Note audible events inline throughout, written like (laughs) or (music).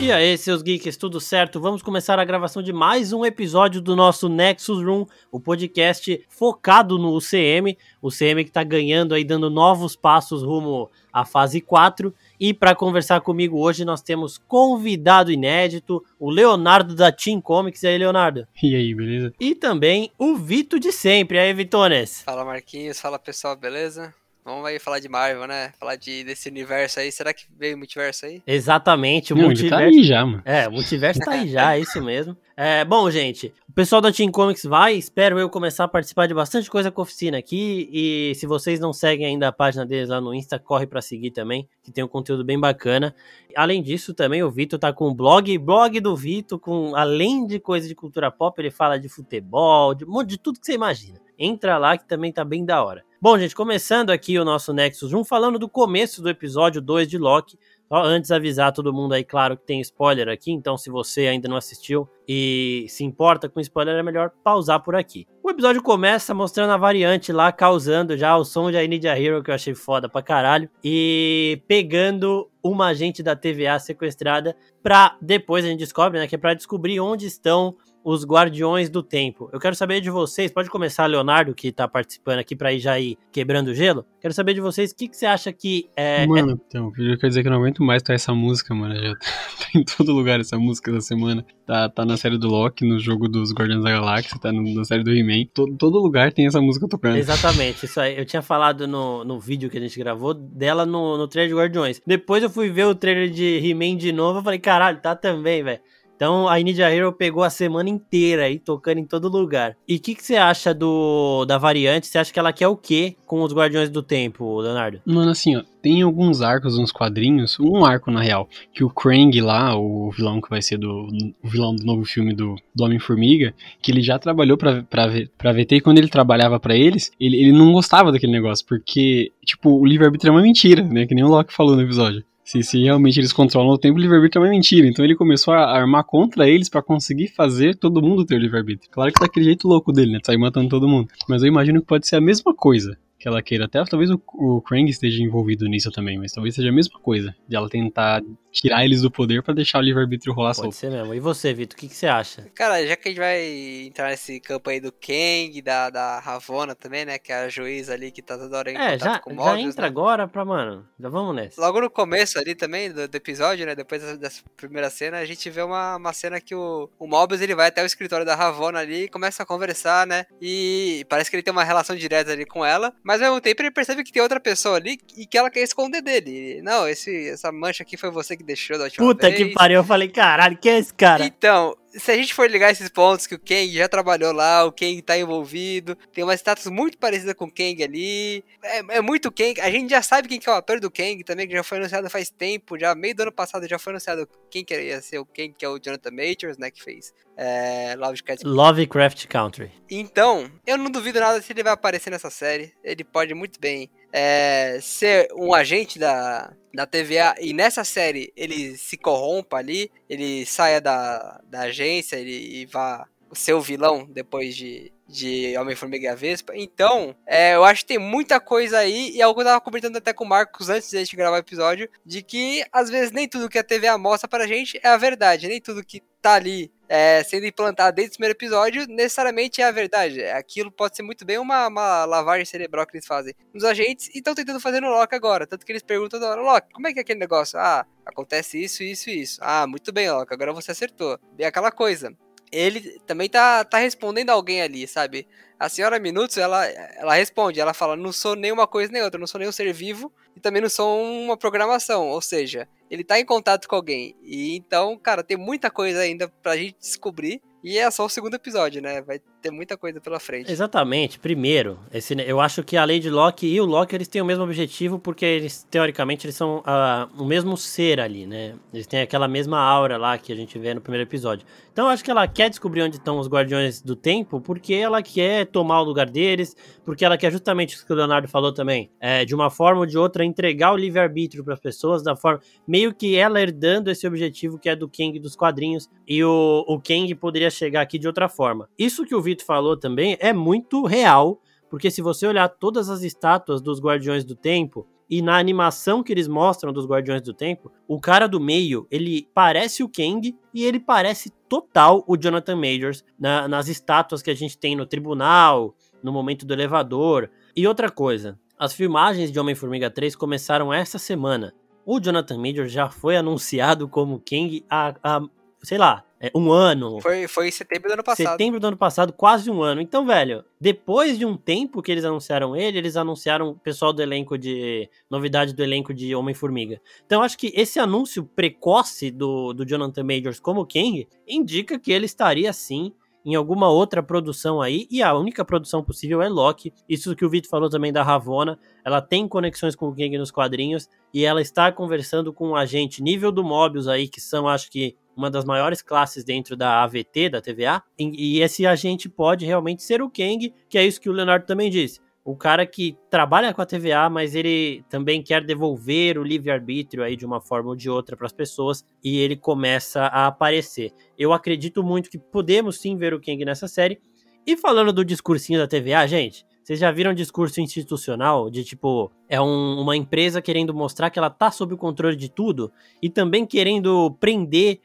E aí, seus geeks, tudo certo? Vamos começar a gravação de mais um episódio do nosso Nexus Room, o podcast focado no UCM, o UCM que tá ganhando aí, dando novos passos rumo à fase 4. E para conversar comigo hoje nós temos convidado inédito, o Leonardo da Team Comics. E aí, Leonardo? E aí, beleza? E também o Vito de sempre. E aí, Vitones? Fala, Marquinhos. Fala, pessoal, beleza? Vamos aí falar de Marvel, né? Falar de, desse universo aí. Será que veio o multiverso aí? Exatamente, o Não, multiverso. ele tá aí já, mano. É, o multiverso tá aí já, é (laughs) isso mesmo. É, bom, gente, o pessoal da Team Comics vai, espero eu começar a participar de bastante coisa com a oficina aqui. E se vocês não seguem ainda a página deles lá no Insta, corre pra seguir também, que tem um conteúdo bem bacana. Além disso, também o Vitor tá com o blog, blog do Vitor, com além de coisa de cultura pop, ele fala de futebol, de um monte de tudo que você imagina. Entra lá que também tá bem da hora. Bom, gente, começando aqui o nosso Nexus 1, falando do começo do episódio 2 de Loki. Só antes avisar todo mundo aí, claro que tem spoiler aqui, então se você ainda não assistiu e se importa com spoiler, é melhor pausar por aqui. O episódio começa mostrando a variante lá, causando já o som de I Need a Hero, que eu achei foda pra caralho, e pegando uma agente da TVA sequestrada pra, depois a gente descobre, né, que é pra descobrir onde estão os Guardiões do Tempo. Eu quero saber de vocês, pode começar, Leonardo, que tá participando aqui pra ir já ir quebrando o gelo. Quero saber de vocês, o que, que você acha que é... Mano, então, eu quero dizer que eu não aguento mais tocar essa música, mano. Já (laughs) tá em todo lugar essa música da semana. Tá, tá na série do Loki, no jogo dos Guardiões da Galáxia, tá no- na série do He-Man. Todo, todo lugar tem essa música tocando. Exatamente, isso aí. Eu tinha falado no, no vídeo que a gente gravou dela no, no trailer de Guardiões. Depois eu fui ver o trailer de He-Man de novo, eu falei, caralho, tá também, velho. Então a Ninja Hero pegou a semana inteira aí, tocando em todo lugar. E o que, que você acha do da variante? Você acha que ela quer o quê com os Guardiões do Tempo, Leonardo? Mano, assim, ó, tem alguns arcos nos quadrinhos, um arco na real, que o Krang lá, o vilão que vai ser do o vilão do novo filme do, do Homem-Formiga, que ele já trabalhou pra, pra, pra VT e quando ele trabalhava pra eles, ele, ele não gostava daquele negócio, porque, tipo, o livre-arbítrio é uma mentira, né, que nem o Loki falou no episódio. Se, se realmente eles controlam o tempo, o livre-arbítrio é uma mentira. Então ele começou a armar contra eles pra conseguir fazer todo mundo ter o livre-arbítrio. Claro que daquele jeito louco dele, né? de Sair matando todo mundo. Mas eu imagino que pode ser a mesma coisa que ela queira. Até talvez o, o Krang esteja envolvido nisso também, mas talvez seja a mesma coisa. De ela tentar tirar eles do poder pra deixar o livre-arbítrio rolar Pode solto. ser mesmo. E você, Vitor, o que, que você acha? Cara, já que a gente vai entrar nesse campo aí do Kang, da, da Ravonna também, né? Que é a juíza ali que tá toda hora em É, contato já, com já Mobius, entra né? agora pra, mano, já vamos nessa. Logo no começo ali também do, do episódio, né? Depois dessa, dessa primeira cena, a gente vê uma, uma cena que o, o Mobius ele vai até o escritório da Ravonna ali e começa a conversar, né? E parece que ele tem uma relação direta ali com ela, mas ao mesmo tempo ele percebe que tem outra pessoa ali e que ela quer esconder dele. Não, esse, essa mancha aqui foi você que deixou da última Puta vez. que pariu, eu falei, caralho, quem é esse cara? Então, se a gente for ligar esses pontos que o Kang já trabalhou lá, o Kang tá envolvido, tem uma status muito parecida com o Kang ali. É, é muito Kang. A gente já sabe quem que é o ator do Kang também, que já foi anunciado faz tempo, já meio do ano passado já foi anunciado quem que ia ser o Kang, que é o Jonathan Majors, né, que fez é, Lovecraft Lovecraft Country. então, eu não duvido nada se ele vai aparecer nessa série. Ele pode muito bem é, ser um agente da, da TVA e nessa série ele se corrompa ali, ele saia da, da agência ele, e vá ser o vilão depois de, de Homem-Formiga e a Vespa. Então, é, eu acho que tem muita coisa aí, e é algo eu tava comentando até com o Marcos antes de a gente gravar o episódio, de que às vezes nem tudo que a TVA mostra pra gente é a verdade, nem tudo que tá ali é, sendo implantado desde o primeiro episódio, necessariamente é a verdade. Aquilo pode ser muito bem uma, uma lavagem cerebral que eles fazem nos agentes e estão tentando fazer no Loki agora. Tanto que eles perguntam toda hora, Loki, como é que é aquele negócio? Ah, acontece isso, isso e isso. Ah, muito bem, Loki, agora você acertou. E aquela coisa. Ele também tá, tá respondendo alguém ali, sabe? A senhora Minutos, ela, ela responde, ela fala, não sou nem uma coisa nem outra, não sou nem um ser vivo e também não sou uma programação, ou seja, ele tá em contato com alguém. E então, cara, tem muita coisa ainda pra gente descobrir. E é só o segundo episódio, né? Vai ter muita coisa pela frente. Exatamente. Primeiro, esse, eu acho que a Lady Locke e o Loki eles têm o mesmo objetivo porque eles teoricamente eles são ah, o mesmo ser ali, né? Eles têm aquela mesma aura lá que a gente vê no primeiro episódio. Então eu acho que ela quer descobrir onde estão os Guardiões do Tempo porque ela quer tomar o lugar deles, porque ela quer justamente o que o Leonardo falou também, é, de uma forma ou de outra entregar o livre arbítrio para as pessoas da forma meio que ela herdando esse objetivo que é do Kang dos quadrinhos e o, o Kang poderia chegar aqui de outra forma. Isso que o Vitor falou também é muito real, porque se você olhar todas as estátuas dos Guardiões do Tempo, e na animação que eles mostram dos Guardiões do Tempo, o cara do meio, ele parece o Kang e ele parece total o Jonathan Majors na, nas estátuas que a gente tem no tribunal, no momento do elevador. E outra coisa, as filmagens de Homem-Formiga 3 começaram essa semana. O Jonathan Majors já foi anunciado como Kang há, há sei lá, é, um ano. Foi, foi em setembro do ano passado. Setembro do ano passado, quase um ano. Então, velho, depois de um tempo que eles anunciaram ele, eles anunciaram o pessoal do elenco de. Novidade do elenco de Homem-Formiga. Então, acho que esse anúncio precoce do, do Jonathan Majors como Kang indica que ele estaria sim em alguma outra produção aí, e a única produção possível é Loki. Isso que o Vitor falou também da Ravonna, ela tem conexões com o Kang nos quadrinhos, e ela está conversando com um agente nível do Mobius aí, que são, acho que, uma das maiores classes dentro da AVT, da TVA, e esse agente pode realmente ser o Kang, que é isso que o Leonardo também disse. O cara que trabalha com a TVA, mas ele também quer devolver o livre-arbítrio aí de uma forma ou de outra para as pessoas e ele começa a aparecer. Eu acredito muito que podemos sim ver o Kang nessa série. E falando do discursinho da TVA, gente, vocês já viram discurso institucional de tipo, é um, uma empresa querendo mostrar que ela tá sob o controle de tudo e também querendo prender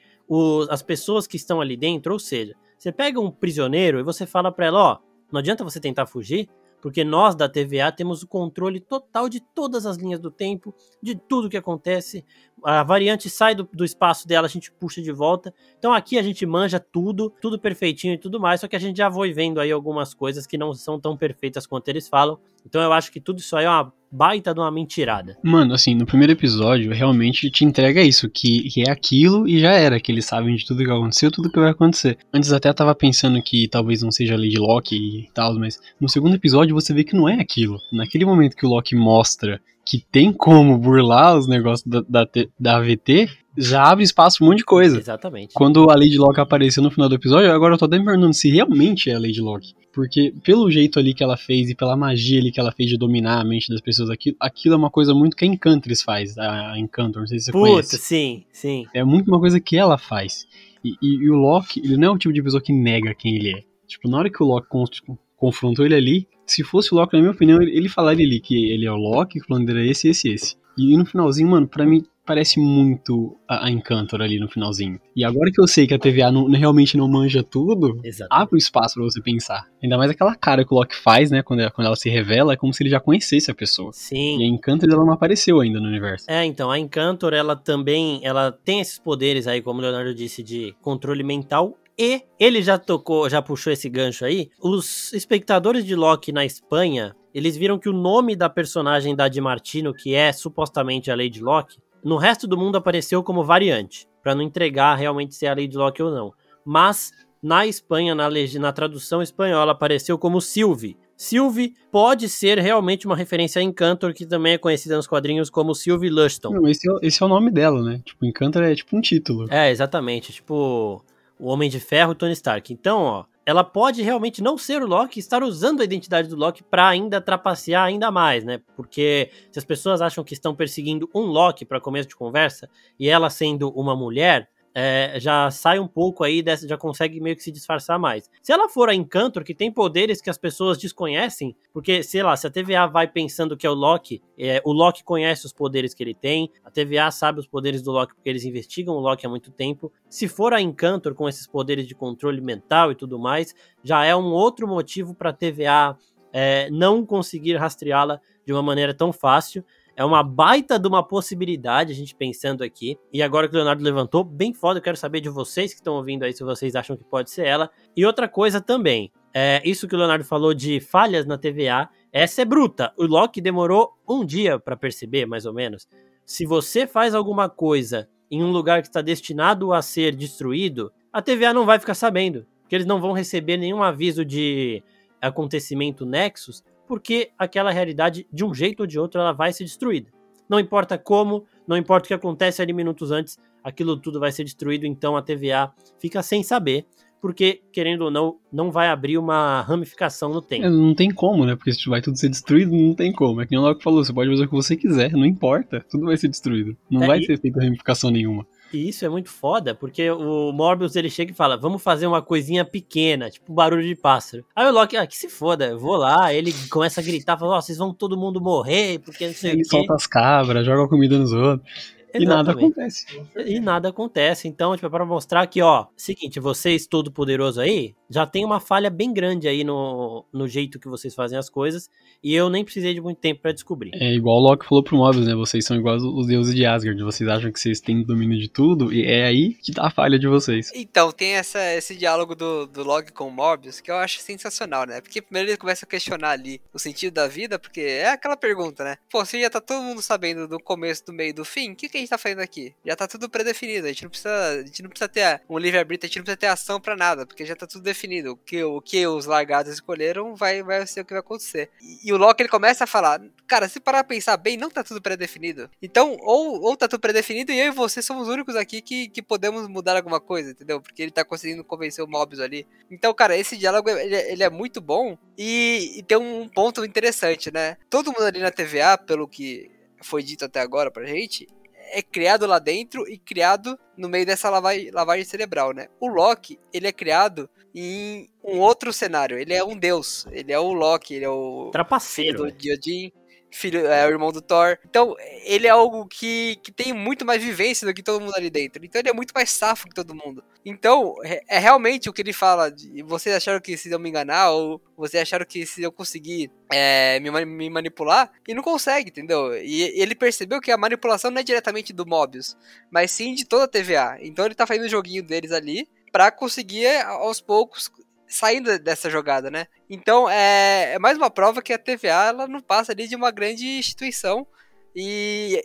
as pessoas que estão ali dentro, ou seja, você pega um prisioneiro e você fala para ela, ó, não adianta você tentar fugir, porque nós da TVA temos o controle total de todas as linhas do tempo, de tudo que acontece. A variante sai do, do, espaço dela, a gente puxa de volta. Então aqui a gente manja tudo, tudo perfeitinho e tudo mais, só que a gente já foi vendo aí algumas coisas que não são tão perfeitas quanto eles falam. Então eu acho que tudo isso aí é uma baita de uma mentirada. Mano, assim, no primeiro episódio, realmente te entrega isso, que, que é aquilo e já era, que eles sabem de tudo que aconteceu, tudo que vai acontecer. Antes até tava pensando que talvez não seja a Lady Locke e tal, mas no segundo episódio você vê que não é aquilo. Naquele momento que o Loki mostra que tem como burlar os negócios da, da, da AVT, já abre espaço pra um monte de coisa. Exatamente. Quando a Lady Locke apareceu no final do episódio, agora eu tô até me perguntando se realmente é a Lady Locke. Porque pelo jeito ali que ela fez e pela magia ali que ela fez de dominar a mente das pessoas, aquilo, aquilo é uma coisa muito que a Encantress faz, a Encantor, não sei se você Puta, conhece. sim, sim. É muito uma coisa que ela faz. E, e, e, o Loki, ele não é o tipo de pessoa que nega quem ele é. Tipo, na hora que o tipo, confrontou ele ali, se fosse o Loki, na minha opinião, ele, falaria ali que ele é o Loki, que o plano dele é esse, esse, esse. E no finalzinho, mano, pra mim parece muito a, a Encantor ali no finalzinho. E agora que eu sei que a TVA não, realmente não manja tudo, Exatamente. abre um espaço para você pensar. Ainda mais aquela cara que o Loki faz, né, quando ela, quando ela se revela, é como se ele já conhecesse a pessoa. Sim. E a Encantor, ela não apareceu ainda no universo. É, então, a Encantor, ela também, ela tem esses poderes aí, como o Leonardo disse, de controle mental e ele já tocou, já puxou esse gancho aí. Os espectadores de Loki na Espanha, eles viram que o nome da personagem da Di Martino, que é supostamente a Lady Locke, no resto do mundo apareceu como variante, para não entregar realmente ser a Lady Locke ou não. Mas na Espanha, na, na tradução espanhola, apareceu como Sylvie. Sylvie pode ser realmente uma referência a Encantor, que também é conhecida nos quadrinhos como Sylvie Luston. Não, esse, é, esse é o nome dela, né? Tipo, Encantor é tipo um título. É, exatamente. Tipo, o Homem de Ferro e Tony Stark. Então, ó, ela pode realmente não ser o Loki, estar usando a identidade do Loki para ainda trapacear ainda mais, né? Porque se as pessoas acham que estão perseguindo um Loki para começo de conversa e ela sendo uma mulher, é, já sai um pouco aí dessa, já consegue meio que se disfarçar mais. Se ela for a Encantor, que tem poderes que as pessoas desconhecem, porque, sei lá, se a TVA vai pensando que é o Loki, é, o Loki conhece os poderes que ele tem, a TVA sabe os poderes do Loki porque eles investigam o Loki há muito tempo. Se for a Encantor com esses poderes de controle mental e tudo mais, já é um outro motivo para a TVA é, não conseguir rastreá-la de uma maneira tão fácil. É uma baita de uma possibilidade, a gente pensando aqui. E agora que o Leonardo levantou, bem foda, eu quero saber de vocês que estão ouvindo aí se vocês acham que pode ser ela. E outra coisa também, é isso que o Leonardo falou de falhas na TVA, essa é bruta. O Loki demorou um dia para perceber, mais ou menos. Se você faz alguma coisa em um lugar que está destinado a ser destruído, a TVA não vai ficar sabendo, porque eles não vão receber nenhum aviso de acontecimento Nexus porque aquela realidade, de um jeito ou de outro, ela vai ser destruída. Não importa como, não importa o que acontece ali minutos antes, aquilo tudo vai ser destruído, então a TVA fica sem saber, porque, querendo ou não, não vai abrir uma ramificação no tempo. É, não tem como, né? Porque se vai tudo ser destruído, não tem como. É que nem o Loki falou, você pode fazer o que você quiser, não importa, tudo vai ser destruído. Não é, vai e... ser feita ramificação nenhuma. E isso é muito foda, porque o Morbius ele chega e fala: vamos fazer uma coisinha pequena, tipo barulho de pássaro. Aí o Loki, ah, que se foda, eu vou lá, ele começa a gritar, fala: ó, oh, vocês vão todo mundo morrer, porque não sei ele o quê. solta as cabras, joga comida nos outros. E nada acontece. E nada acontece. Então, tipo, é pra mostrar que, ó, seguinte, vocês todo poderoso aí, já tem uma falha bem grande aí no, no jeito que vocês fazem as coisas. E eu nem precisei de muito tempo para descobrir. É igual o Loki falou pro Mobius, né? Vocês são iguais os deuses de Asgard. Vocês acham que vocês têm domínio de tudo. E é aí que tá a falha de vocês. Então, tem essa, esse diálogo do, do Loki com o Mobius que eu acho sensacional, né? Porque primeiro ele começa a questionar ali o sentido da vida, porque é aquela pergunta, né? Pô, se já tá todo mundo sabendo do começo, do meio e do fim, o que, que a gente tá fazendo aqui? Já tá tudo predefinido. A gente não precisa, a gente não precisa ter um livre-arbítrio, a gente não precisa ter ação para nada, porque já tá tudo definido. O que, o que os largados escolheram vai, vai ser o que vai acontecer. E, e o Loki ele começa a falar: Cara, se parar pra pensar bem, não tá tudo pré-definido. Então, ou, ou tá tudo pré-definido e eu e você somos os únicos aqui que, que podemos mudar alguma coisa, entendeu? Porque ele tá conseguindo convencer o Mobius ali. Então, cara, esse diálogo ele, ele é muito bom e, e tem um ponto interessante, né? Todo mundo ali na TVA, pelo que foi dito até agora pra gente, é criado lá dentro e criado no meio dessa lavagem, lavagem cerebral, né? O Loki, ele é criado em um outro cenário. Ele é um deus. Ele é o Loki, ele é o Trapaceiro, do Diodin filho, é o irmão do Thor. Então, ele é algo que, que tem muito mais vivência do que todo mundo ali dentro. Então, ele é muito mais safo que todo mundo. Então, é, é realmente o que ele fala. De, vocês acharam que se eu me enganar, ou vocês acharam que se eu conseguir é, me, me, manipular, e não consegue, entendeu? E ele percebeu que a manipulação não é diretamente do Mobius, mas sim de toda a TVA. Então, ele tá fazendo o joguinho deles ali para conseguir aos poucos saindo dessa jogada, né? Então é, é, mais uma prova que a TVA ela não passa ali de uma grande instituição e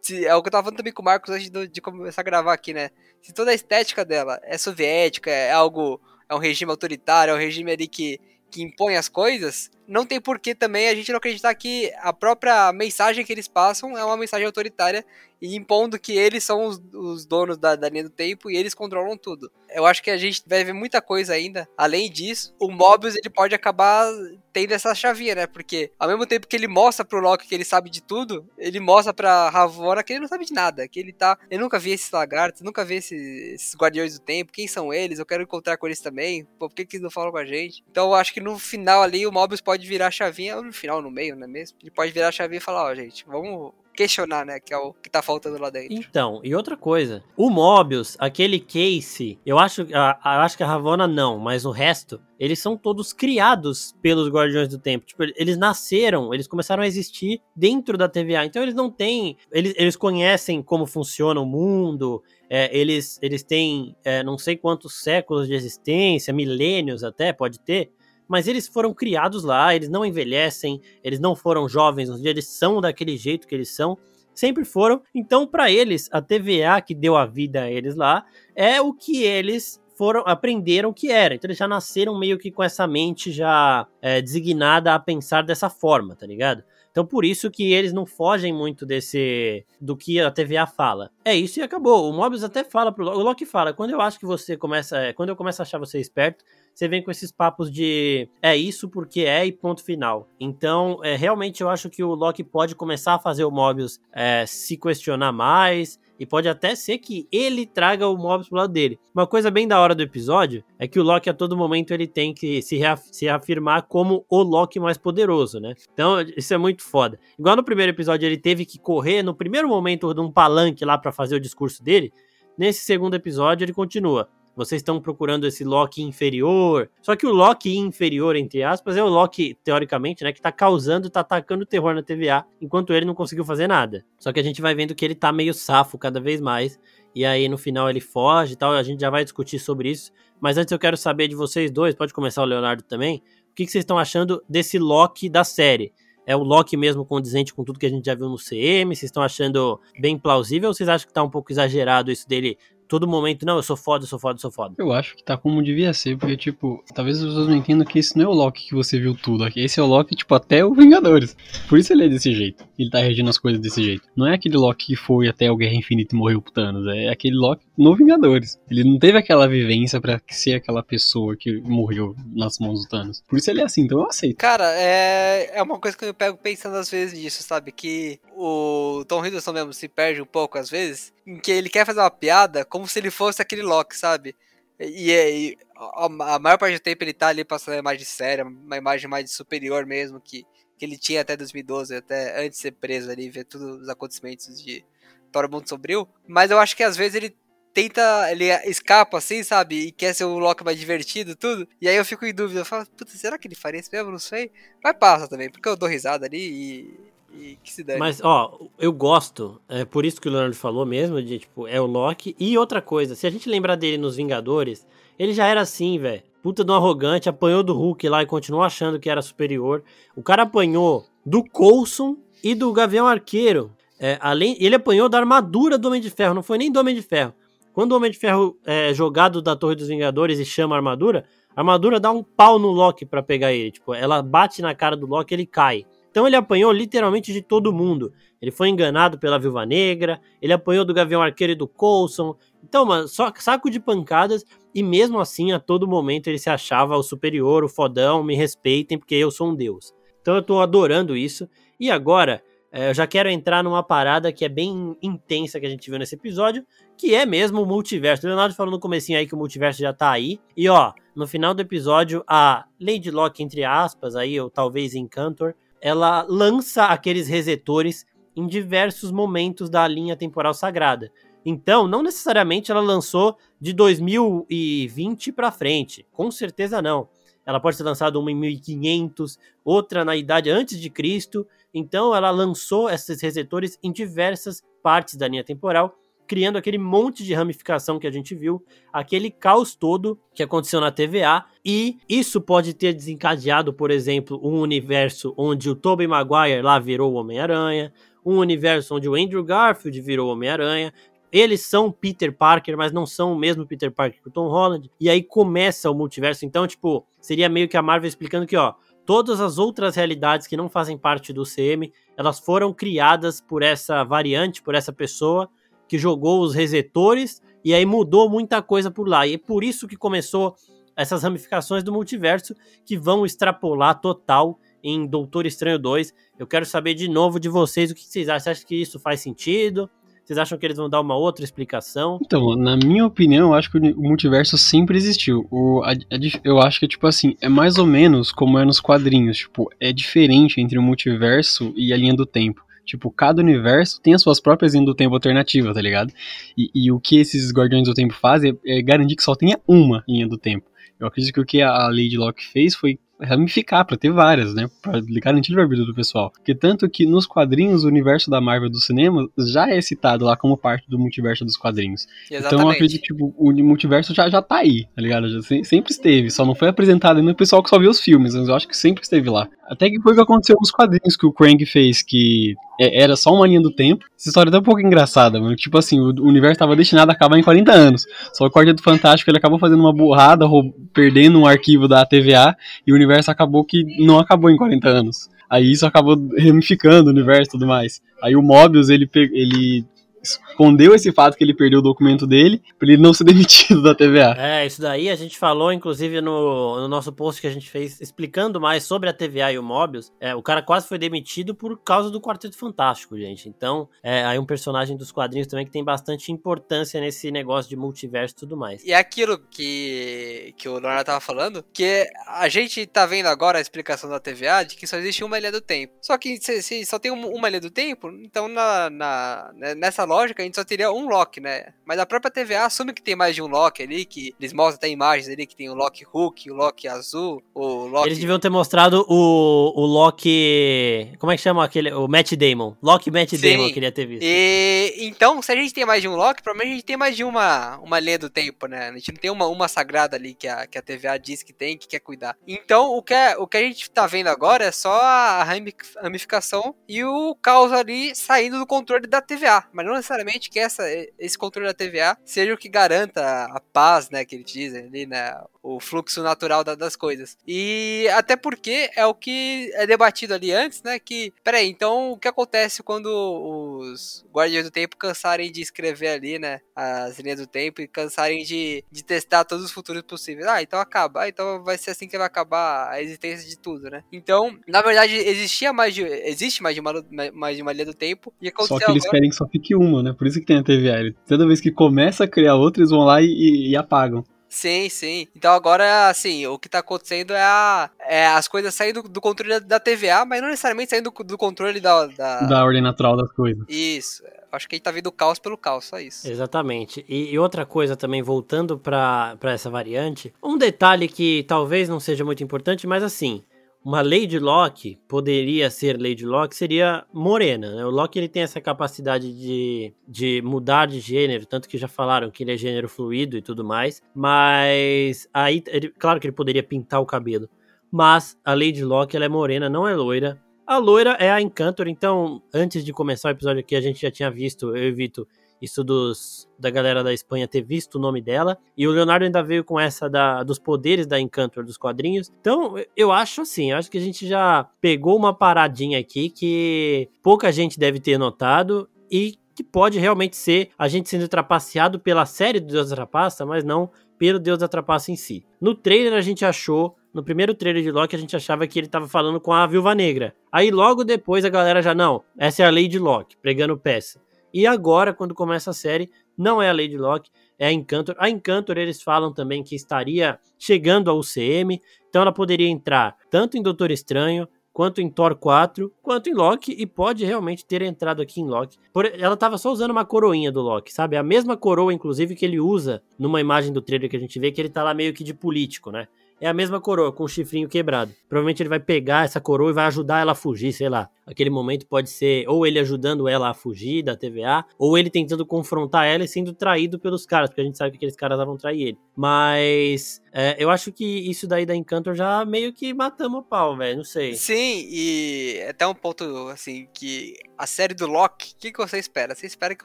se, é o que eu tava falando também com o Marcos antes de, de começar a gravar aqui, né? Se toda a estética dela é soviética, é algo, é um regime autoritário, é um regime ali que, que impõe as coisas, não tem por que também a gente não acreditar que a própria mensagem que eles passam é uma mensagem autoritária e impondo que eles são os, os donos da, da, linha do tempo e eles controlam tudo. Eu acho que a gente vai ver muita coisa ainda. Além disso, o Mobius ele pode acabar tendo essa chavinha, né? Porque ao mesmo tempo que ele mostra pro Loki que ele sabe de tudo, ele mostra pra Ravonna que ele não sabe de nada, que ele tá, ele nunca viu esses lagartos, nunca viu esses, esses guardiões do tempo, quem são eles? Eu quero encontrar com eles também. Pô, por que que eles não falam com a gente? Então eu acho que no final ali o Mobius pode virar a chavinha, no final, no meio, não é mesmo? Ele pode virar a chavinha e falar, ó, oh, gente, vamos questionar, né? Que é o que tá faltando lá dentro. Então, e outra coisa, o Mobius, aquele case, eu acho, eu acho que a Ravonna não, mas o resto, eles são todos criados pelos Guardiões do Tempo. Tipo, eles nasceram, eles começaram a existir dentro da TVA. Então eles não têm. Eles, eles conhecem como funciona o mundo. É, eles, eles têm é, não sei quantos séculos de existência, milênios até, pode ter mas eles foram criados lá, eles não envelhecem, eles não foram jovens eles são daquele jeito que eles são, sempre foram. Então, para eles, a TVA que deu a vida a eles lá é o que eles foram aprenderam que era. Então eles já nasceram meio que com essa mente já é, designada a pensar dessa forma, tá ligado? Então por isso que eles não fogem muito desse do que a TVA fala. É isso e acabou. O Mobius até fala pro o Loki fala, quando eu acho que você começa, é, quando eu começo a achar você esperto, você vem com esses papos de é isso porque é e ponto final. Então, é, realmente eu acho que o Loki pode começar a fazer o Mobius é, se questionar mais, e pode até ser que ele traga o Mobius pro lado dele. Uma coisa bem da hora do episódio é que o Loki a todo momento ele tem que se, reaf se reafirmar como o Loki mais poderoso, né? Então isso é muito foda. Igual no primeiro episódio ele teve que correr no primeiro momento de um palanque lá para fazer o discurso dele. Nesse segundo episódio ele continua. Vocês estão procurando esse Loki inferior. Só que o Loki inferior, entre aspas, é o Loki, teoricamente, né? Que tá causando, tá atacando terror na TVA, enquanto ele não conseguiu fazer nada. Só que a gente vai vendo que ele tá meio safo cada vez mais. E aí no final ele foge e tal. A gente já vai discutir sobre isso. Mas antes eu quero saber de vocês dois, pode começar o Leonardo também. O que, que vocês estão achando desse Loki da série? É o Loki mesmo condizente com tudo que a gente já viu no CM? Vocês estão achando bem plausível ou vocês acham que tá um pouco exagerado isso dele todo momento, não, eu sou foda, eu sou foda, eu sou foda. Eu acho que tá como devia ser, porque, tipo, talvez as pessoas não entendam que esse não é o Loki que você viu tudo aqui. Esse é o Loki, tipo, até o Vingadores. Por isso ele é desse jeito. Ele tá regindo as coisas desse jeito. Não é aquele Loki que foi até o Guerra Infinita e morreu pro Thanos. É aquele Loki no Vingadores. Ele não teve aquela vivência para ser aquela pessoa que morreu nas mãos do Thanos. Por isso ele é assim, então eu aceito. Cara, é, é uma coisa que eu pego pensando às vezes nisso, sabe? Que o Tom Hiddleston mesmo se perde um pouco às vezes, em que ele quer fazer uma piada como se ele fosse aquele Loki, sabe? E, e a, a, maior parte do tempo ele tá ali passando uma imagem séria, uma imagem mais superior mesmo, que, que ele tinha até 2012, até antes de ser preso ali, ver todos os acontecimentos de Thor Mundo Sombrio. Mas eu acho que às vezes ele tenta, ele escapa assim, sabe? E quer ser um Loki mais divertido, tudo. E aí eu fico em dúvida, eu falo, puta, será que ele faria isso mesmo? Não sei. Mas passa também, porque eu dou risada ali e, e que se. Mas, ó, eu gosto, é por isso que o Leonardo falou mesmo, de tipo, é o Loki. E outra coisa, se a gente lembrar dele nos Vingadores, ele já era assim, velho. Puta um arrogante, apanhou do Hulk lá e continuou achando que era superior. O cara apanhou do Coulson e do Gavião Arqueiro. É, além, ele apanhou da armadura do Homem de Ferro, não foi nem do Homem de Ferro. Quando o Homem de Ferro é jogado da Torre dos Vingadores e chama a armadura, a armadura dá um pau no Loki para pegar ele. Tipo, ela bate na cara do Loki ele cai. Então ele apanhou literalmente de todo mundo. Ele foi enganado pela Viúva Negra, ele apanhou do Gavião Arqueiro e do Coulson. Então, mano, só saco de pancadas e mesmo assim, a todo momento ele se achava o superior, o fodão, me respeitem porque eu sou um deus. Então eu tô adorando isso. E agora, é, eu já quero entrar numa parada que é bem intensa que a gente viu nesse episódio, que é mesmo o multiverso. O Leonardo falou no comecinho aí que o multiverso já tá aí. E ó, no final do episódio, a Lady Locke, entre aspas, aí, ou talvez Encantor, ela lança aqueles resetores em diversos momentos da linha temporal sagrada. Então, não necessariamente ela lançou de 2020 para frente, com certeza não. Ela pode ser lançada uma em 1500, outra na idade antes de Cristo, então ela lançou esses resetores em diversas partes da linha temporal, criando aquele monte de ramificação que a gente viu, aquele caos todo que aconteceu na TVA, e isso pode ter desencadeado, por exemplo, um universo onde o Tobey Maguire lá virou o Homem-Aranha, um universo onde o Andrew Garfield virou o Homem-Aranha. Eles são Peter Parker, mas não são o mesmo Peter Parker que o Tom Holland. E aí começa o multiverso. Então, tipo, seria meio que a Marvel explicando que, ó, todas as outras realidades que não fazem parte do CM, elas foram criadas por essa variante, por essa pessoa que jogou os resetores e aí mudou muita coisa por lá. E é por isso que começou essas ramificações do multiverso que vão extrapolar total em Doutor Estranho 2. Eu quero saber de novo de vocês o que vocês acham. Você acha que isso faz sentido? Vocês acham que eles vão dar uma outra explicação? Então, na minha opinião, eu acho que o multiverso sempre existiu. O, a, a, eu acho que, tipo assim, é mais ou menos como é nos quadrinhos. Tipo, é diferente entre o multiverso e a linha do tempo. Tipo, cada universo tem as suas próprias linhas do tempo alternativas, tá ligado? E, e, o que esses Guardiões do Tempo fazem é, é garantir que só tenha uma linha do tempo. Eu acredito que o que a Lady Locke fez foi ramificar, para ter várias, né? Pra garantir a vida do pessoal. Porque tanto que nos quadrinhos, o universo da Marvel do cinema já é citado lá como parte do multiverso dos quadrinhos. Exatamente. Então eu acredito que tipo, o multiverso já, já tá aí, tá ligado? Já sempre esteve, só não foi apresentado ainda o pessoal que só viu os filmes, mas eu acho que sempre esteve lá. Até que foi o que aconteceu nos quadrinhos que o Krang fez, que é, era só uma linha do tempo. Essa história é um pouco engraçada, mano. Tipo assim, o universo estava destinado a acabar em 40 anos. Só o Quarteto Fantástico ele acabou fazendo uma burrada, perdendo um arquivo da TVA, e o universo acabou que não acabou em 40 anos. Aí isso acabou ramificando o universo e tudo mais. Aí o Mobius, ele, ele escondeu esse fato que ele perdeu o documento dele para ele não ser (laughs) demitido da TVA. É, isso daí a gente falou, inclusive, no, no nosso post que a gente fez explicando mais sobre a TVA e o Mobius. É, o cara quase foi demitido por causa do Quarteto Fantástico, gente. Então, é aí um personagem dos quadrinhos também que tem bastante importância nesse negócio de multiverso e tudo mais. E é aquilo que, que o Leonardo tava falando, que a gente tá vendo agora a explicação da TVA de que só existe uma ilha do tempo. Só que se, se só tem uma ilha do tempo, então na, na, nessa lógica, a gente só teria um Loki, né? Mas a própria TVA assume que tem mais de um Loki ali, que eles mostram até imagens ali que tem o Loki Hulk, o Loki azul, o Loki... Eles deviam ter mostrado o, o Loki... Como é que chama aquele? O Matt Damon. Loki Matt Sim. Damon eu queria ter visto. E, então, se a gente tem mais de um Loki, provavelmente a gente tem mais de uma, uma linha do tempo, né? A gente não tem uma, uma sagrada ali que a, que a TVA diz que tem, que quer cuidar. Então, o que, é, o que a gente tá vendo agora é só a ramificação e o caos ali saindo do controle da TVA. Mas não necessariamente que essa, esse controle da TVA seja o que garanta a paz, né, que eles dizem ali, né, o fluxo natural da, das coisas. E até porque é o que é debatido ali antes, né? Que, peraí, então o que acontece quando os Guardiões do Tempo cansarem de escrever ali, né? As linhas do tempo e cansarem de, de testar todos os futuros possíveis. Ah, então acaba. Ah, então vai ser assim que vai acabar a existência de tudo, né? Então, na verdade, existia mais de. Existe mais de uma, mais de uma linha do tempo. E só que eles agora... querem que só fique uma, né? Por isso que tem a TVA. Toda vez que começa a criar outra, eles vão lá e, e, e apagam. Sim, sim. Então agora, assim, o que tá acontecendo é, a, é as coisas saindo do controle da, TVA, mas não necessariamente saindo do, do controle da, da... Da ordem natural das coisas. Isso. Acho que a gente tá vendo o caos pelo caos, só isso. Exatamente. E, e outra coisa também, voltando para essa variante, um detalhe que talvez não seja muito importante, mas assim, uma Lady Locke poderia ser Lady Locke seria morena. Né? O Locke ele tem essa capacidade de, de mudar de gênero, tanto que já falaram que ele é gênero fluido e tudo mais. Mas aí, ele, claro que ele poderia pintar o cabelo. Mas a Lady Locke ela é morena, não é loira. A loira é a Encantor, então antes de começar o episódio aqui a gente já tinha visto, eu evito isso dos, da galera da Espanha ter visto o nome dela. E o Leonardo ainda veio com essa da, dos poderes da Encantor dos quadrinhos. Então, eu acho assim, eu acho que a gente já pegou uma paradinha aqui que pouca gente deve ter notado e que pode realmente ser a gente sendo trapaceado pela série do Deus da Trapaça, mas não pelo Deus da Trapaça em si. No trailer a gente achou no primeiro trailer de Loki, a gente achava que ele tava falando com a Viúva Negra. Aí logo depois a galera já, não, essa é a Lady Loki, pregando peça. E agora, quando começa a série, não é a Lady Locke, é a Encantor. A Encantor, eles falam também que estaria chegando ao UCM, então ela poderia entrar tanto em Doutor Estranho, quanto em Thor 4, quanto em Loki, e pode realmente ter entrado aqui em Loki. Por, ela tava só usando uma coroinha do Loki, sabe? A mesma coroa, inclusive, que ele usa numa imagem do trailer que a gente vê, que ele tá lá meio que de político, né? É a mesma coroa, com o chifrinho quebrado. Provavelmente ele vai pegar essa coroa e vai ajudar ela a fugir, sei lá. Aquele momento pode ser ou ele ajudando ela a fugir da TVA, ou ele tentando confrontar ela e sendo traído pelos caras, porque a gente sabe que aqueles caras vão trair ele. Mas é, eu acho que isso daí da Encantor já meio que matamos o pau, velho, não sei. Sim, e é até um ponto, assim, que a série do Loki, o que, que você espera? Você espera que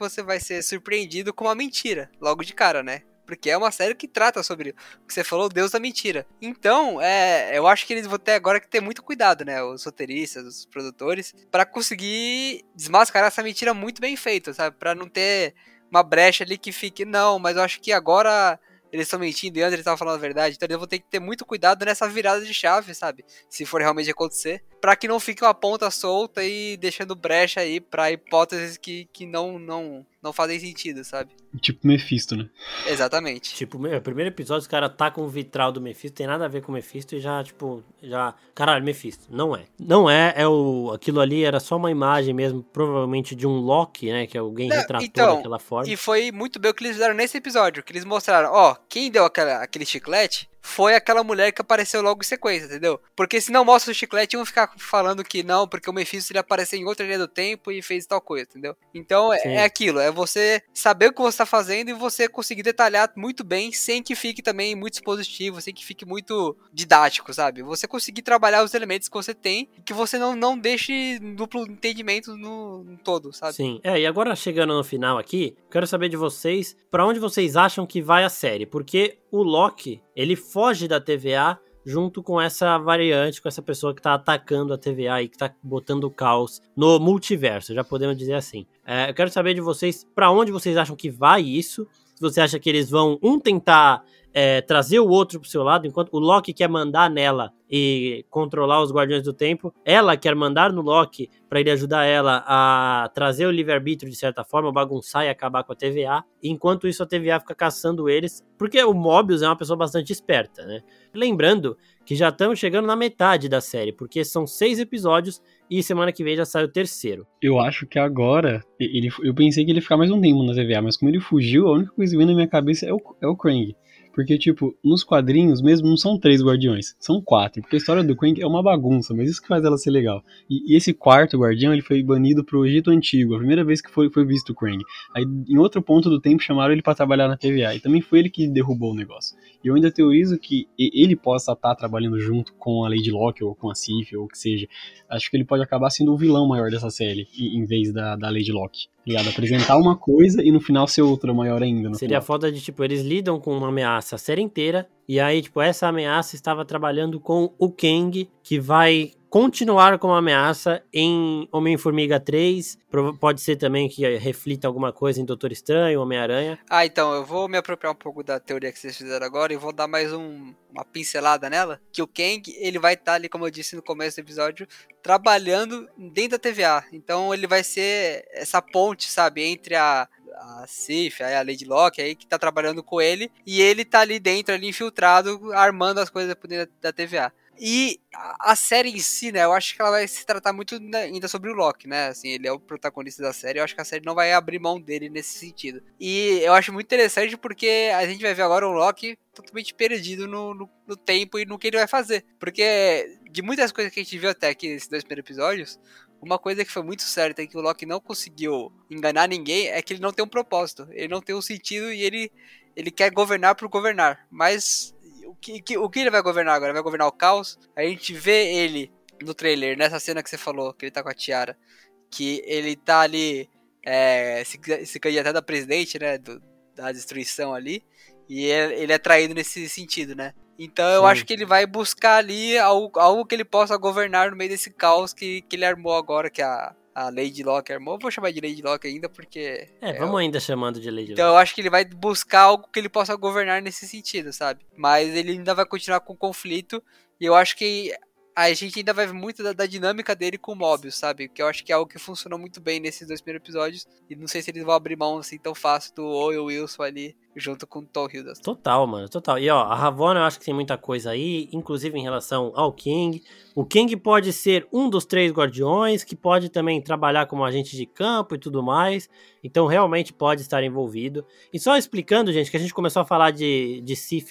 você vai ser surpreendido com uma mentira, logo de cara, né? Porque é uma série que trata sobre o que você falou, Deus da mentira. Então, é, eu acho que eles vão ter agora que ter muito cuidado, né, os roteiristas, os produtores, para conseguir desmascarar essa mentira muito bem feita, sabe? Para não ter uma brecha ali que fique, não, mas eu acho que agora eles estão mentindo e antes eles estavam falando a verdade. Então eu vou ter que ter muito cuidado nessa virada de chave, sabe? Se for realmente acontecer. Para que não fique uma ponta solta e deixando brecha aí pra hipóteses que, que não, não, não fazem sentido, sabe? Tipo Mephisto, né? Exatamente. Tipo, meu, primeiro episódio, os caras tá com o vitral do Mephisto, tem nada a ver com o Mephisto e já, tipo, já. Caralho, Mephisto. Não é. Não é, é o. Aquilo ali era só uma imagem mesmo, provavelmente de um Loki, né? Que alguém retratou então, daquela forma. E foi muito bem o que eles fizeram nesse episódio, que eles mostraram, ó, quem deu aquela, aquele chiclete foi aquela mulher que apareceu logo em sequência, entendeu? Porque se não mostra o chiclete, vão ficar falando que não, porque o Mephisto ele apareceu em outra linha do tempo e fez tal coisa, entendeu? Então é, é aquilo, é você saber o que você está fazendo e você conseguir detalhar muito bem, sem que fique também muito expositivo, sem que fique muito didático, sabe? Você conseguir trabalhar os elementos que você tem e que você não, não deixe duplo entendimento no, no todo, sabe? Sim, é, e agora chegando no final aqui, quero saber de vocês, para onde vocês acham que vai a série? Porque o Loki, ele foge da TVA junto com essa variante, com essa pessoa que tá atacando a TVA e que tá botando caos no multiverso, já podemos dizer assim. É, eu quero saber de vocês, para onde vocês acham que vai isso? Se você acha que eles vão, um, tentar é, trazer o outro pro seu lado, enquanto o Loki quer mandar nela e controlar os Guardiões do Tempo, ela quer mandar no Loki para ele ajudar ela a trazer o livre-arbítrio de certa forma, bagunçar e acabar com a TVA. Enquanto isso, a TVA fica caçando eles, porque o Mobius é uma pessoa bastante esperta, né? Lembrando que já estamos chegando na metade da série, porque são seis episódios e semana que vem já sai o terceiro. Eu acho que agora, ele, eu pensei que ele ia ficar mais um tempo na TVA, mas como ele fugiu, a única coisa que na minha cabeça é o, é o Krang. Porque, tipo, nos quadrinhos mesmo não são três guardiões, são quatro. Porque a história do Queen é uma bagunça, mas isso que faz ela ser legal. E, e, esse quarto guardião, ele foi banido pro Egito Antigo, a primeira vez que foi, foi visto o Krang. Aí, em outro ponto do tempo, chamaram ele para trabalhar na TVA. E também foi ele que derrubou o negócio. E eu ainda teorizo que ele possa estar trabalhando junto com a Lady Locke ou com a Sif ou o que seja. Acho que ele pode acabar sendo o vilão maior dessa série, em vez da, da Lady Locke. Tá ligado? Apresentar uma coisa e no final ser outra maior ainda. Seria final. foda de, tipo, eles lidam com uma ameaça a série inteira, e aí, tipo, essa ameaça estava trabalhando com o Kang, que vai continuar como ameaça em Homem-Formiga 3. Pode ser também que reflita alguma coisa em Doutor Estranho, Homem-Aranha. Ah, então, eu vou me apropriar um pouco da teoria que vocês fizeram agora e vou dar mais um, uma pincelada nela. Que o Kang, ele vai estar tá ali, como eu disse no começo do episódio, trabalhando dentro da TVA. Então ele vai ser essa ponte, sabe, entre a a Sif, a Lady Locke aí, que tá trabalhando com ele, e ele tá ali dentro, ali infiltrado, armando as coisas dentro da TVA. E a série em si, né, eu acho que ela vai se tratar muito ainda sobre o Loki, né? Assim, ele é o protagonista da série, eu acho que a série não vai abrir mão dele nesse sentido. E eu acho muito interessante porque a gente vai ver agora o Loki totalmente perdido no, no, no tempo e no que ele vai fazer. Porque de muitas coisas que a gente viu até aqui nesses dois primeiros episódios, uma coisa que foi muito certa e que o Loki não conseguiu enganar ninguém é que ele não tem um propósito, ele não tem um sentido e ele, ele quer governar por governar. Mas que, que, o que ele vai governar agora? Vai governar o caos? A gente vê ele no trailer, nessa cena que você falou, que ele tá com a tiara, que ele tá ali é, se, se candidatando a presidente, né, do, da destruição ali, e ele, ele é traído nesse sentido, né? Então eu Sim. acho que ele vai buscar ali algo, algo que ele possa governar no meio desse caos que, que ele armou agora, que a, a Lady Locke armou. Eu vou chamar de Lady Locke ainda porque. É, é vamos ainda chamando de Lady Então Locke. eu acho que ele vai buscar algo que ele possa governar nesse sentido, sabe? Mas ele ainda vai continuar com o conflito. E eu acho que a gente ainda vai ver muito da, da, dinâmica dele com o Mobius, sabe? Que eu acho que é algo que funcionou muito bem nesses dois primeiros episódios. E não sei se eles vão abrir mão assim tão fácil do Owen Wilson ali junto com o Tom Hiddleston. Total, mano, total. E ó, a Ravonna eu acho que tem muita coisa aí, inclusive em relação ao King. O King pode ser um dos três guardiões, que pode também trabalhar como agente de campo e tudo mais. Então realmente pode estar envolvido. E só explicando, gente, que a gente começou a falar de, de Sif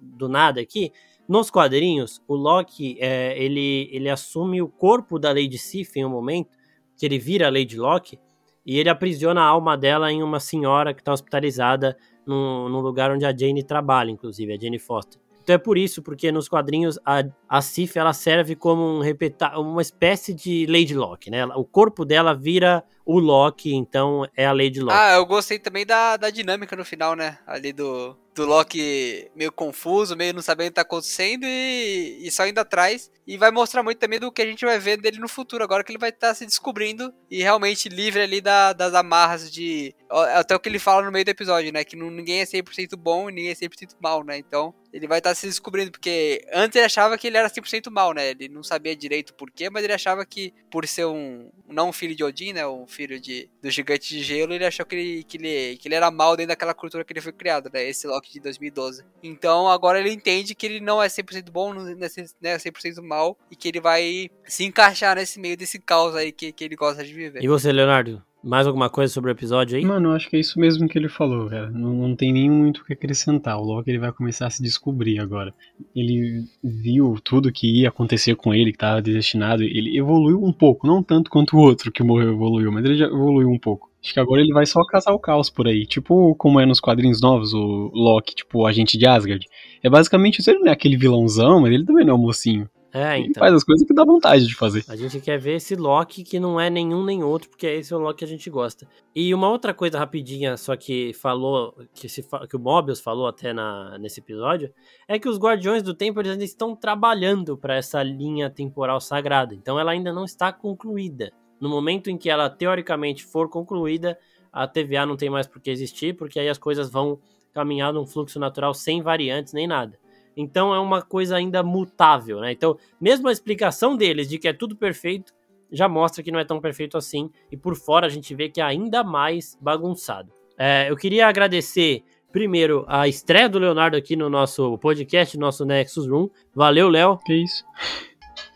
do nada aqui. Nos quadrinhos, o Loki, é, ele, ele assume o corpo da Lady Sif em um momento, que ele vira a Lady Loki, e ele aprisiona a alma dela em uma senhora que está hospitalizada no, no lugar onde a Jane trabalha, inclusive, a Jane Foster. Então é por isso, porque nos quadrinhos a, a ela serve como um repeta uma espécie de Lady Locke, né? O corpo dela vira o Loki, então é a Lady Locke. Ah, eu gostei também da, da dinâmica no final, né? Ali do, do Loki meio confuso, meio não sabendo o que tá acontecendo e, e só indo atrás. E vai mostrar muito também do que a gente vai ver dele no futuro, agora que ele vai estar tá se descobrindo e realmente livre ali da, das amarras de. Até o que ele fala no meio do episódio, né? Que ninguém é 100% bom e ninguém é 100% mal, né? Então ele vai estar tá se descobrindo, porque antes ele achava que ele era 100% mal, né? Ele não sabia direito o porquê, mas ele achava que por ser um. Não um filho de Odin, né? Um filho de, do gigante de gelo, ele achou que ele, que, ele, que ele era mal dentro daquela cultura que ele foi criado, né? Esse Loki de 2012. Então agora ele entende que ele não é 100% bom, não é 100% é mal e que ele vai se encaixar nesse meio desse caos aí que, que ele gosta de viver. E você, Leonardo? Mais alguma coisa sobre o episódio aí? Mano, eu acho que é isso mesmo que ele falou, cara. Não, não tem nem muito o que acrescentar. O Loki ele vai começar a se descobrir agora. Ele viu tudo que ia acontecer com ele, que estava destinado. Ele evoluiu um pouco, não tanto quanto o outro que morreu evoluiu, mas ele já evoluiu um pouco. Acho que agora ele vai só caçar o caos por aí. Tipo como é nos quadrinhos novos, o Loki, tipo o agente de Asgard. É basicamente isso, ele não é aquele vilãozão, mas ele também não é um mocinho. É, então. Faz as coisas que dá vontade de fazer. A gente quer ver esse Loki que não é nenhum nem outro, porque esse é o Loki que a gente gosta. E uma outra coisa rapidinha, só que falou, que, se, que o Mobius falou até na, nesse episódio, é que os Guardiões do Tempo eles ainda estão trabalhando para essa linha temporal sagrada. Então ela ainda não está concluída. No momento em que ela teoricamente for concluída, a TVA não tem mais por que existir, porque aí as coisas vão caminhar num fluxo natural sem variantes nem nada. Então é uma coisa ainda mutável, né? Então, mesmo a explicação deles de que é tudo perfeito, já mostra que não é tão perfeito assim, e por fora a gente vê que é ainda mais bagunçado. É, eu queria agradecer primeiro a estreia do Leonardo aqui no nosso podcast, nosso Nexus Room. Valeu, Léo. Que isso.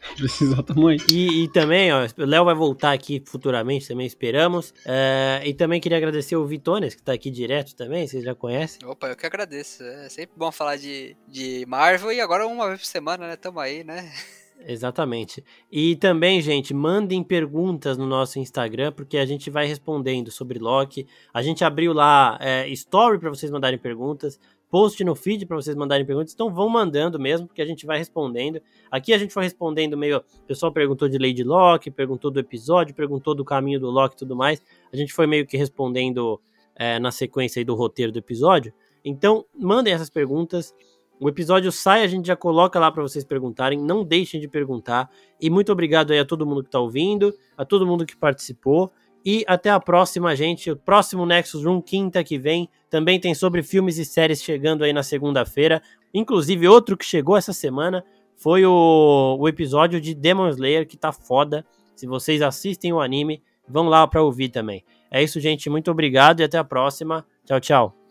(laughs) Tamanho. E, e também, ó, o Léo vai voltar aqui futuramente, também esperamos. É, e também queria agradecer o Vitones, que tá aqui direto também, vocês já conhecem. Opa, eu que agradeço. É sempre bom falar de, de Marvel e agora uma vez por semana, né? Tamo aí, né? (laughs) Exatamente. E também, gente, mandem perguntas no nosso Instagram, porque a gente vai respondendo sobre Loki. A gente abriu lá é, story para vocês mandarem perguntas. Post no feed para vocês mandarem perguntas, então vão mandando mesmo, porque a gente vai respondendo. Aqui a gente foi respondendo meio. O pessoal perguntou de Lady Locke, perguntou do episódio, perguntou do caminho do Locke e tudo mais. A gente foi meio que respondendo é, na sequência aí do roteiro do episódio. Então, mandem essas perguntas. O episódio sai, a gente já coloca lá para vocês perguntarem. Não deixem de perguntar. E muito obrigado aí a todo mundo que está ouvindo, a todo mundo que participou. E até a próxima, gente. O próximo Nexus Room, quinta que vem, também tem sobre filmes e séries chegando aí na segunda-feira. Inclusive, outro que chegou essa semana foi o, o episódio de Demon Slayer, que tá foda. Se vocês assistem o anime, vão lá para ouvir também. É isso, gente. Muito obrigado e até a próxima. Tchau, tchau.